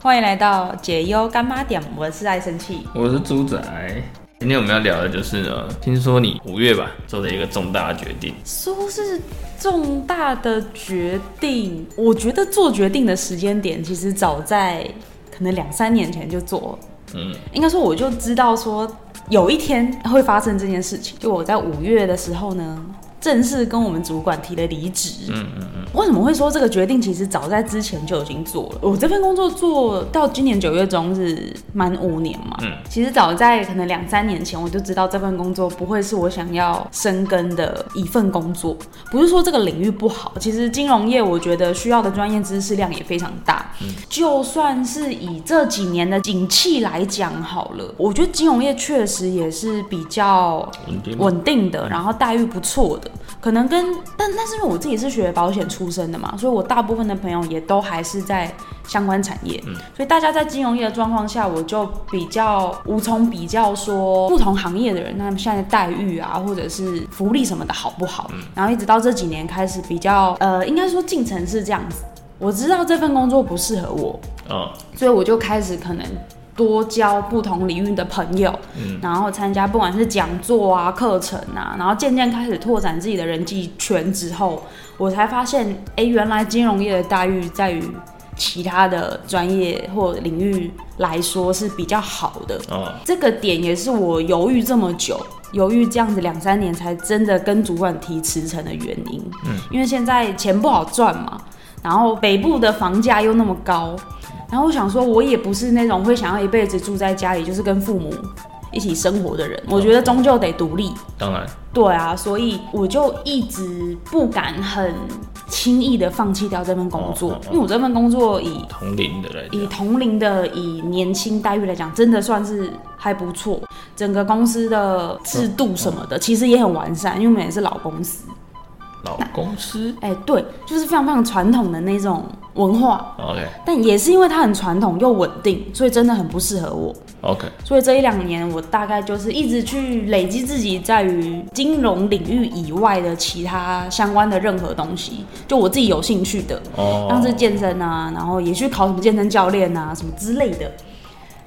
欢迎来到解忧干妈点，我是爱生气。我是猪仔。今天我们要聊的就是呢，听说你五月吧做了一个重大的决定，说是重大的决定，我觉得做决定的时间点其实早在可能两三年前就做了。嗯，应该说我就知道说有一天会发生这件事情。就我在五月的时候呢，正式跟我们主管提了离职。嗯嗯嗯，为什么会说这个决定？其实早在之前就已经做了。我这份工作做到今年九月中是满五年嘛。嗯其实早在可能两三年前，我就知道这份工作不会是我想要深耕的一份工作。不是说这个领域不好，其实金融业我觉得需要的专业知识量也非常大。就算是以这几年的景气来讲好了，我觉得金融业确实也是比较。稳定的，然后待遇不错的，可能跟但但是因为我自己是学保险出身的嘛，所以我大部分的朋友也都还是在相关产业，所以大家在金融业的状况下，我就比较无从比较说不同行业的人他们现在的待遇啊，或者是福利什么的好不好，然后一直到这几年开始比较呃，应该说进程是这样子，我知道这份工作不适合我，哦，所以我就开始可能多交不同领域的朋友，嗯然后参加不管是讲座啊、课程啊，然后渐渐开始拓展自己的人际圈之后，我才发现，哎，原来金融业的待遇在于其他的专业或领域来说是比较好的。哦，这个点也是我犹豫这么久，犹豫这样子两三年才真的跟主管提辞呈的原因。嗯，因为现在钱不好赚嘛，然后北部的房价又那么高，然后我想说，我也不是那种会想要一辈子住在家里，就是跟父母一起生活的人。我觉得终究得独立。当然，对啊，所以我就一直不敢很轻易的放弃掉这份工作，哦哦哦因为我这份工作以同龄的来以，同龄的以年轻待遇来讲，真的算是还不错。整个公司的制度什么的，其实也很完善，因为我们也是老公司。老公司哎、对，就是非常非常传统的那种文化，，OK。但也是因为它很传统又稳定，所以真的很不适合我。OK，所以这一两年，我大概就是一直去累积自己在于金融领域以外的其他相关的任何东西，就我自己有兴趣的，哦，像是健身啊，然后也去考什么健身教练啊，什么之类的。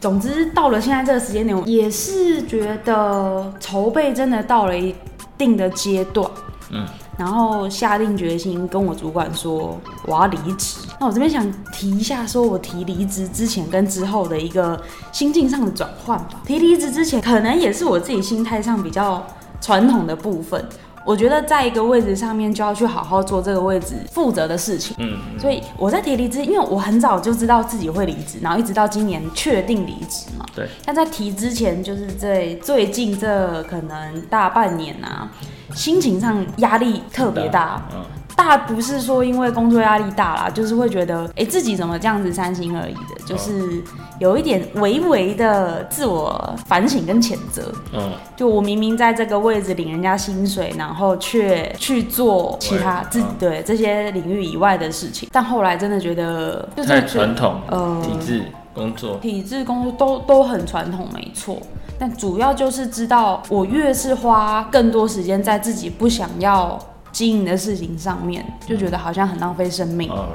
总之，到了现在这个时间点，我也是觉得筹备真的到了一定的阶段，嗯，然后下定决心跟我主管说我要离职。那我这边想提一下，说我提离职之前跟之后的一个心境上的转换吧。提离职之前，可能也是我自己心态上比较传统的部分。我觉得在一个位置上面就要去好好做这个位置负责的事情。嗯，所以我在提离职，因为我很早就知道自己会离职，然后一直到今年确定离职嘛。对。但在提之前，就是在最近这可能大半年啊，心情上压力特别大。嗯，大不是说因为工作压力大啦，就是会觉得，哎、自己怎么这样子三心二意的，就是有一点微微的自我反省跟谴责。嗯，就我明明在这个位置领人家薪水，然后却去做其他自对这些领域以外的事情，但后来真的觉得就是传统，呃体制工作，体制工作都都很传统，没错。但主要就是知道，我越是花更多时间在自己不想要经营的事情上面，就觉得好像很浪费生命哦，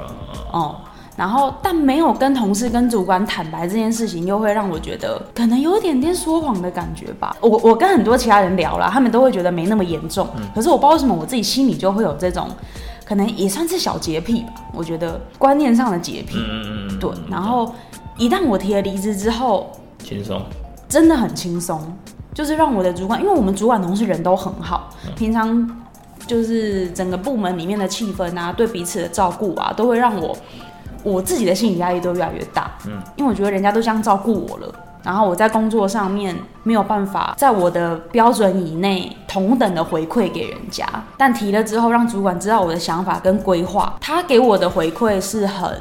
哦。然后，但没有跟同事、跟主管坦白这件事情，又会让我觉得可能有一点点说谎的感觉吧。我我跟很多其他人聊了，他们都会觉得没那么严重，可是我不知道为什么我自己心里就会有这种，可能也算是小洁癖吧。我觉得观念上的洁癖，嗯嗯嗯，对。然后一旦我提了离职之后，轻松，真的很轻松，就是让我的主管，因为我们主管同事人都很好，平常就是整个部门里面的气氛啊，对彼此的照顾啊，都会让我我自己的心理压力都越来越大。嗯，因为我觉得人家都这样照顾我了。然后我在工作上面没有办法在我的标准以内同等的回馈给人家，但提了之后让主管知道我的想法跟规划，他给我的回馈是很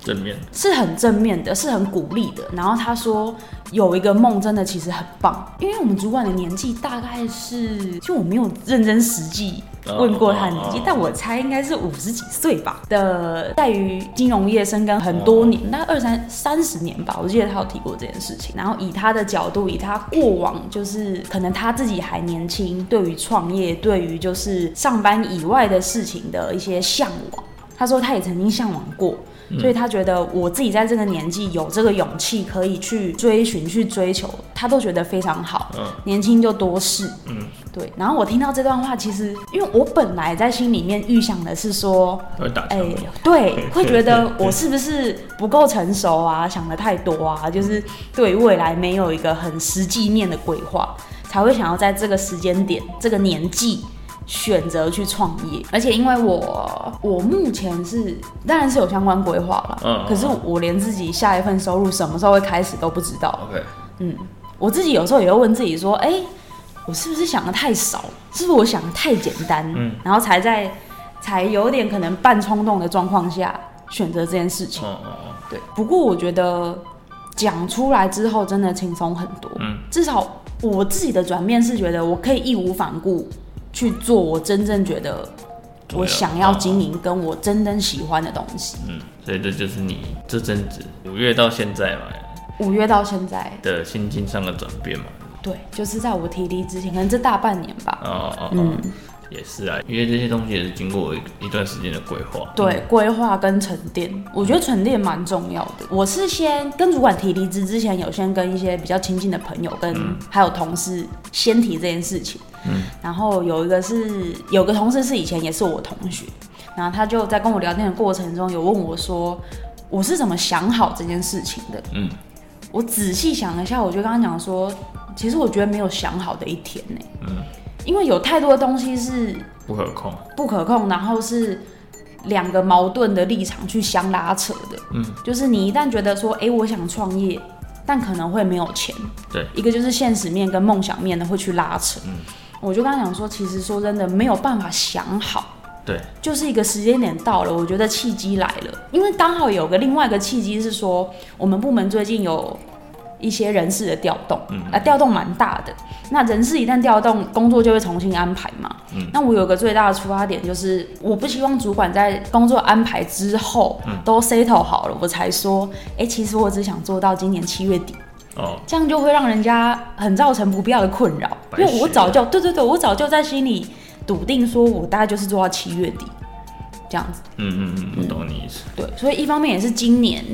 正面，是很正面的，是很鼓励的。然后他说有一个梦真的其实很棒，因为我们主管的年纪大概是，就我没有认真实际问过他的年纪，哦但我猜应该是五十几岁吧的，在于金融业深耕很多年，大概二三三十年吧，我记得他有提过这件事情。然后以他的角度，以他过往就是可能他自己还年轻，对于创业，对于就是上班以外的事情的一些向往，他说他也曾经向往过。所以他觉得我自己在这个年纪有这个勇气可以去追寻、去追求，他都觉得非常好。嗯年轻就多事，嗯，对。然后我听到这段话，其实因为我本来在心里面预想的是说，哎。对，会觉得我是不是不够成熟啊，想的太多啊，就是对未来没有一个很实际面的规划，才会想要在这个时间点、这个年纪。选择去创业，而且因为我我目前是当然是有相关规划了，嗯可是我连自己下一份收入什么时候会开始都不知道。OK，嗯，我自己有时候也会问自己说，哎、我是不是想的太少？是不是我想的太简单？嗯然后才在才有点可能半冲动的状况下选择这件事情。对，不过我觉得讲出来之后真的轻松很多。嗯，至少我自己的转变是觉得我可以义无反顾去做我真正觉得我想要经营跟我真正喜欢的东西。嗯，所以这就是你这阵子五月到现在嘛五月到现在，的心境上的转变嘛。对，就是在我提离之前，可能这大半年吧。哦哦哦，嗯，也是啊，因为这些东西也是经过一一段时间的规划。对，规划跟沉淀，我觉得沉淀蛮重要的。我是先跟主管提离职之前，有先跟一些比较亲近的朋友跟还有同事先提这件事情。嗯，然后有一个是有个同事是以前也是我同学，然后他就在跟我聊天的过程中有问我说，我是怎么想好这件事情的？嗯，我仔细想了一下，我就跟他讲说，其实我觉得没有想好的一天呢、嗯，因为有太多的东西是不可控。不可控，然后是两个矛盾的立场去相拉扯的。嗯，就是你一旦觉得说，哎、我想创业，但可能会没有钱。对，一个就是现实面跟梦想面的会去拉扯。嗯，我就跟他讲说，其实说真的，没有办法想好。对，就是一个时间点到了，我觉得契机来了，因为刚好有个另外一个契机是说，我们部门最近有一些人事的调动，嗯啊，调动蛮大的。那人事一旦调动，工作就会重新安排嘛。嗯那我有个最大的出发点就是，我不希望主管在工作安排之后、嗯都 settle 好了，我才说，哎、其实我只想做到今年七月底。哦，这样就会让人家很造成不必要的困扰，因为我早就对对对，我早就在心里笃定说，我大概就是做到七月底这样子。嗯嗯嗯，我懂你意思。对，所以一方面也是今年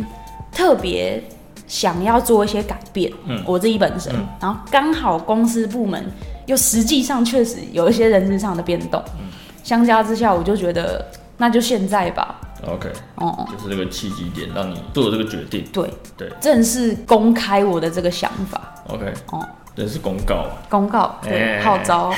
特别想要做一些改变，嗯。我自己本身，嗯。然后刚好公司部门又实际上确实有一些人事上的变动，嗯。相加之下，我就觉得那就现在吧，OK，哦、就是这个契机点让你做这个决定。对对。正式公开我的这个想法，OK，哦，这是公告。啊。公告对哎。号召，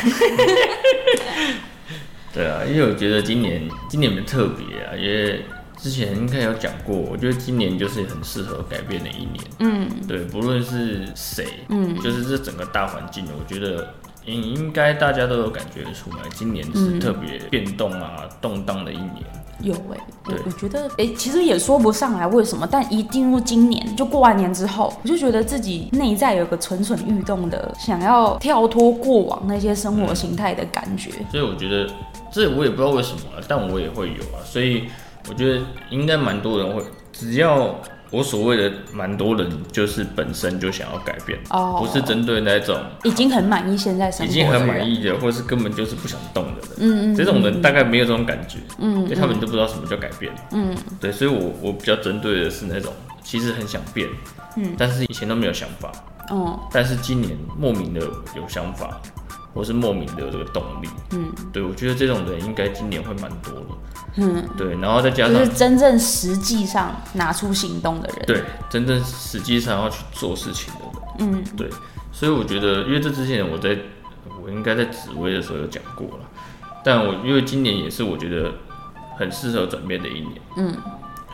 对啊，因为我觉得今年今年很特别啊，因为之前应该有讲过，我觉得今年就是很适合改变的一年。嗯。对，不论是谁，嗯。就是这整个大环境，我觉得应应该大家都有感觉出来，今年是嗯。特别变动啊、动荡的一年。有哎、我对我觉得哎、其实也说不上来为什么，但一进入今年，就过完年之后，我就觉得自己内在有个蠢蠢欲动的，想要跳脱过往那些生活形态的感觉。所以我觉得这我也不知道为什么啊，但我也会有啊，所以我觉得应该蛮多人会，只要我所谓的蛮多人就是本身就想要改变，哦。不是针对那种已经很满意现在生活，已经很满，意的，或是根本就是不想动的人。嗯嗯，这种人大概没有这种感觉，嗯因为他们都不知道什么叫改变。嗯。对，所以我我比较针对的是那种其实很想变，嗯，但是以前都没有想法，哦。但是今年莫名的有想法，或是莫名的有这个动力。嗯。对，我觉得这种人应该今年会蛮多的。嗯，对，然后再加上就是真正实际上拿出行动的人。，对真正实际上要去做事情的人，嗯。对，所以我觉得，因为这之前我在我应该在紫薇的时候有讲过了，但我因为今年也是我觉得很适合转变的一年，嗯，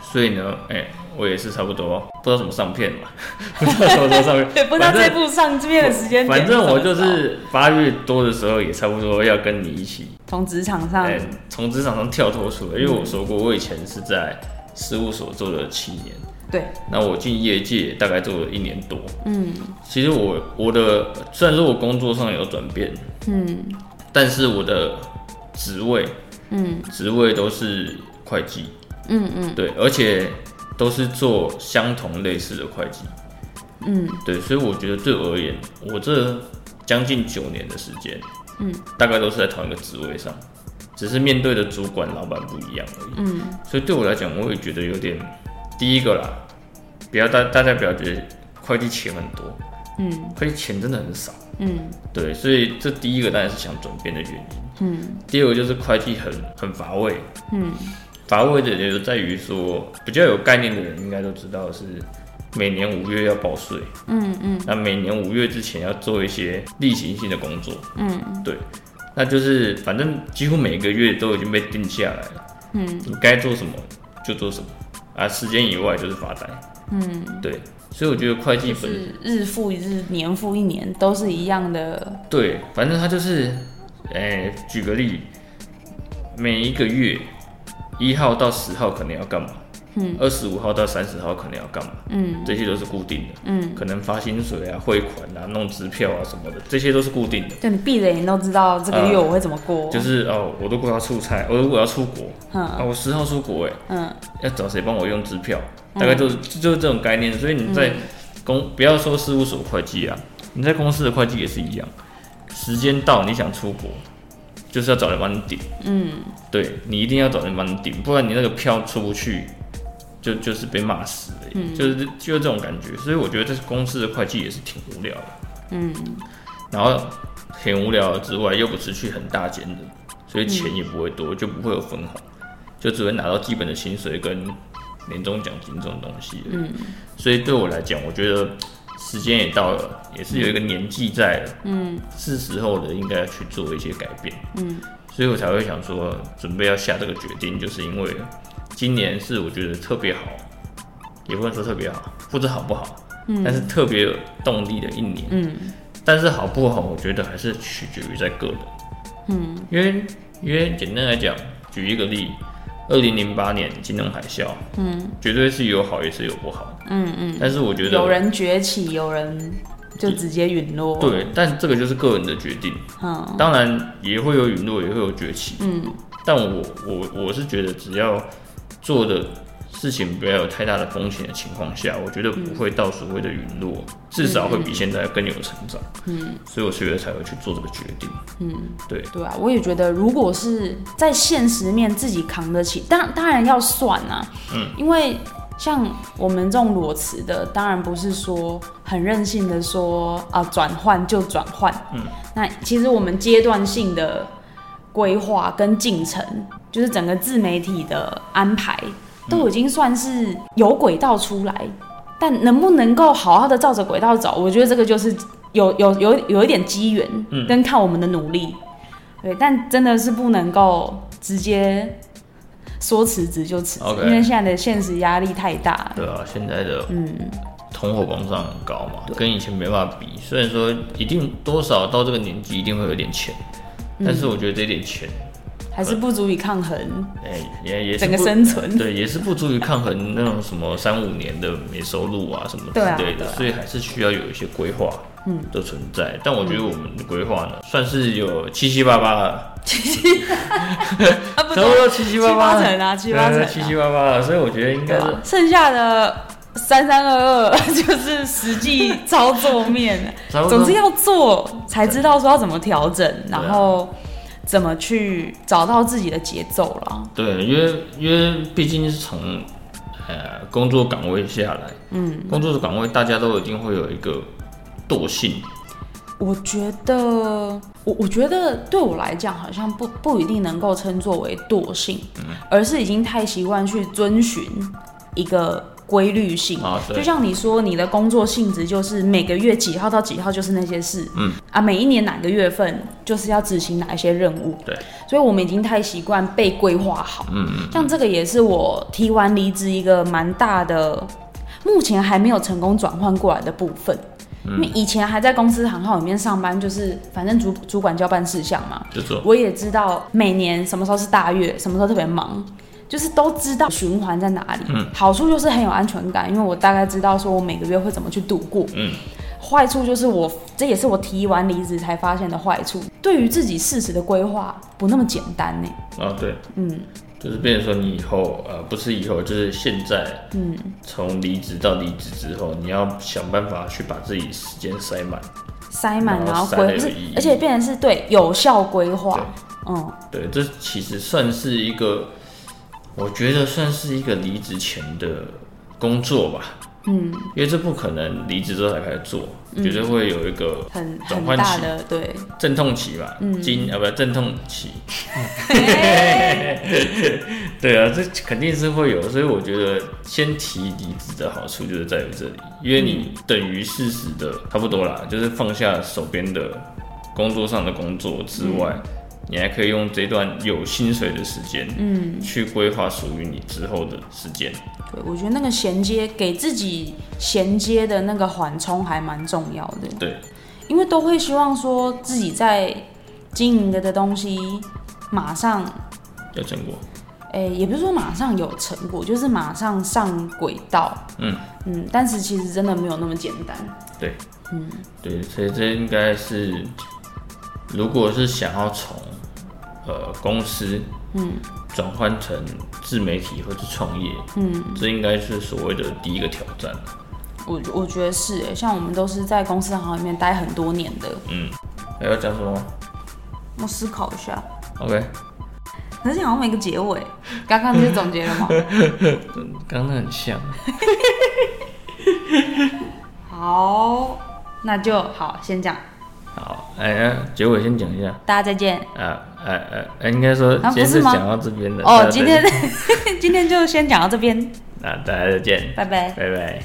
所以呢，哎、我也是差不多不知道什么上片嘛，不知道什么时候上片，对，不知道反正这部上这边的时间反正我就是八月多的时候也差不多要跟你一起，从职场上。哎、从职场上跳脱出来，因为我说过我以前是在事务所做了七年。对，那我进业界大概做了一年多，嗯。其实我我的虽然说我工作上有转变，嗯。但是我的职位，嗯，职位都是会计，嗯嗯，对，而且都是做相同类似的会计，嗯，对，所以我觉得对我而言，我这将近九年的时间，嗯，大概都是在同一个职位上，只是面对的主管、老板不一样而已，嗯，所以对我来讲，我也觉得有点，第一个啦，不要大大家不要觉得会计钱很多，嗯。会计钱真的很少。嗯。对，所以这第一个当然是想转变的原因。嗯。第二个就是会计很很乏味，嗯乏味的也就在于说，比较有概念的人应该都知道是每年五月要报税，嗯嗯。那每年五月之前要做一些例行性的工作，嗯。对，那就是反正几乎每个月都已经被定下来了，嗯。你该做什么就做什么，啊，时间以外就是发呆，嗯，对，所以我觉得会计本是日复一日，年复一年，都是一样的。对，反正他就是，哎、举个例，每一个月一号到十号可能要干嘛，嗯，二十五号到三十号可能要干嘛，嗯这些都是固定的，嗯，可能发薪水啊、汇款啊、弄支票啊什么的，这些都是固定的。就你闭着眼都知道这个月我会怎么过。就是哦，我如果要出差，我如果要出国，啊，嗯我十号出国，哎，嗯要找谁帮我用支票？大概就是就是这种概念。所以你在公不要说事务所会计啊，你在公司的会计也是一样。时间到，你想出国，就是要找人帮你顶。嗯对你一定要找人帮你顶，不然你那个票出不去，就就是被骂死了。嗯就是就是这种感觉。所以我觉得这公司的会计也是挺无聊的。嗯然后很无聊之外，又不是去很大间的，所以钱也不会多，就不会有分红，就只会拿到基本的薪水跟年终奖金这种东西。嗯所以对我来讲，我觉得时间也到了，也是有一个年纪在了，嗯。是时候的，应该要去做一些改变。嗯。所以我才会想说，准备要下这个决定，就是因为今年是我觉得特别好，也不能说特别好，不知好不好，嗯。但是特别有动力的一年。嗯。但是好不好，我觉得还是取决于在个人，嗯。因为因为简单来讲，举一个例，二零零八年金融海啸，嗯。绝对是有好也是有不好，嗯嗯，但是我觉得有人崛起，有人就直接陨落。，对，但这个就是个人的决定，嗯。当然也会有陨落，也会有崛起，嗯。但我我我是觉得只要做的事情不要有太大的风险的情况下，我觉得不会到所谓的陨落，至少会比现在更有成长。嗯。所以我觉得才会去做这个决定。嗯，对，对啊，我也觉得，如果是在现实面自己扛得起，当当然要算啊，嗯，因为像我们这种裸辞的，当然不是说很任性的说啊转换就转换，嗯，那其实我们阶段性的规划跟进程，就是整个自媒体的安排，都已经算是有轨道出来，但能不能够好好的照着轨道走，我觉得这个就是有有有有一点机缘，嗯。跟看我们的努力，对，但真的是不能够直接说辞职就辞职因为现在的现实压力太大了。对啊，现在的嗯，通货膨胀很高嘛，跟以前没办法比。虽然说一定多少到这个年纪一定会有点钱，嗯。但是我觉得这点钱，还是不足以抗衡哎、也也是整个不生存。对，也是不足以抗衡那种什么三五年的没收入啊什么之类的，所以还是需要有一些规划嗯。的存在。但我觉得我们的规划呢，算是有七七八八了，啊，不差不多七七八八成啊，七八成、啊，七七八八了，所以我觉得应该是啊，剩下的三三二二 就是实际操作面，总之要做才知道说要怎么调整，啊。然后怎么去找到自己的节奏了。对，因为因为毕竟是从呃工作岗位下来，嗯，工作的岗位大家都一定会有一个惰性，我觉得，我我觉得对我来讲，好像不不一定能够称作为惰性，嗯。而是已经太习惯去遵循一个规律性。啊，就，像你说，你的工作性质就是每个月几号到几号就是那些事，嗯。啊，每一年哪个月份就是要执行哪一些任务，对，所以我们已经太习惯被规划好。嗯嗯，像这个也是我提完离职一个蛮大的，目前还没有成功转换过来的部分。因为以前还在公司行号里面上班，就是反正主主管交办事项嘛，我也知道每年什么时候是大月，什么时候特别忙，就是都知道循环在哪里。嗯好处就是很有安全感，因为我大概知道说我每个月会怎么去度过。嗯，坏处就是我这也是我提完离职才发现的坏处，对于自己事实的规划不那么简单呢。啊，对，嗯就是变成说你以后呃不是以后，就是现在嗯，从离职到离职之后，你要想办法去把自己时间塞满。塞满然然后规而且变成是对有效规划。嗯，对，这其实算是一个，我觉得算是一个离职前的工作吧。嗯，因为这不可能离职之后才开始做，绝对会有一个很转换很大期的对，阵痛期吧，嗯。经啊不阵痛期，对啊，这肯定是会有，所以我觉得先提离职的好处就是在于这里，因为你等于事实的差不多啦，就是放下手边的工作上的工作之外，你还可以用这段有薪水的时间，嗯，去规划属于你之后的时间。对，我觉得那个衔接给自己衔接的那个缓冲还蛮重要的，对，因为都会希望说自己在经营的的东西马上，有成果。哎、也不是说马上有成果，就是马上上轨道，嗯。嗯，但是其实真的没有那么简单，对，嗯，对，所以这应该是，如果是想要从呃公司嗯转换成自媒体或者创业，嗯，这应该是所谓的第一个挑战。我我觉得是哎，像我们都是在公司行里面待很多年的，嗯，还要讲什么我思考一下，？OK，可是好像没个结尾，刚刚就总结了吗？刚刚那很像。好，那就好，先讲，好，哎、哎结尾先讲一下。大家再见。啊，哎哎哎，应该说啊今天不是吗讲到这边的。哦，今天 今天就先讲到这边，那 大家再见，拜拜。拜拜。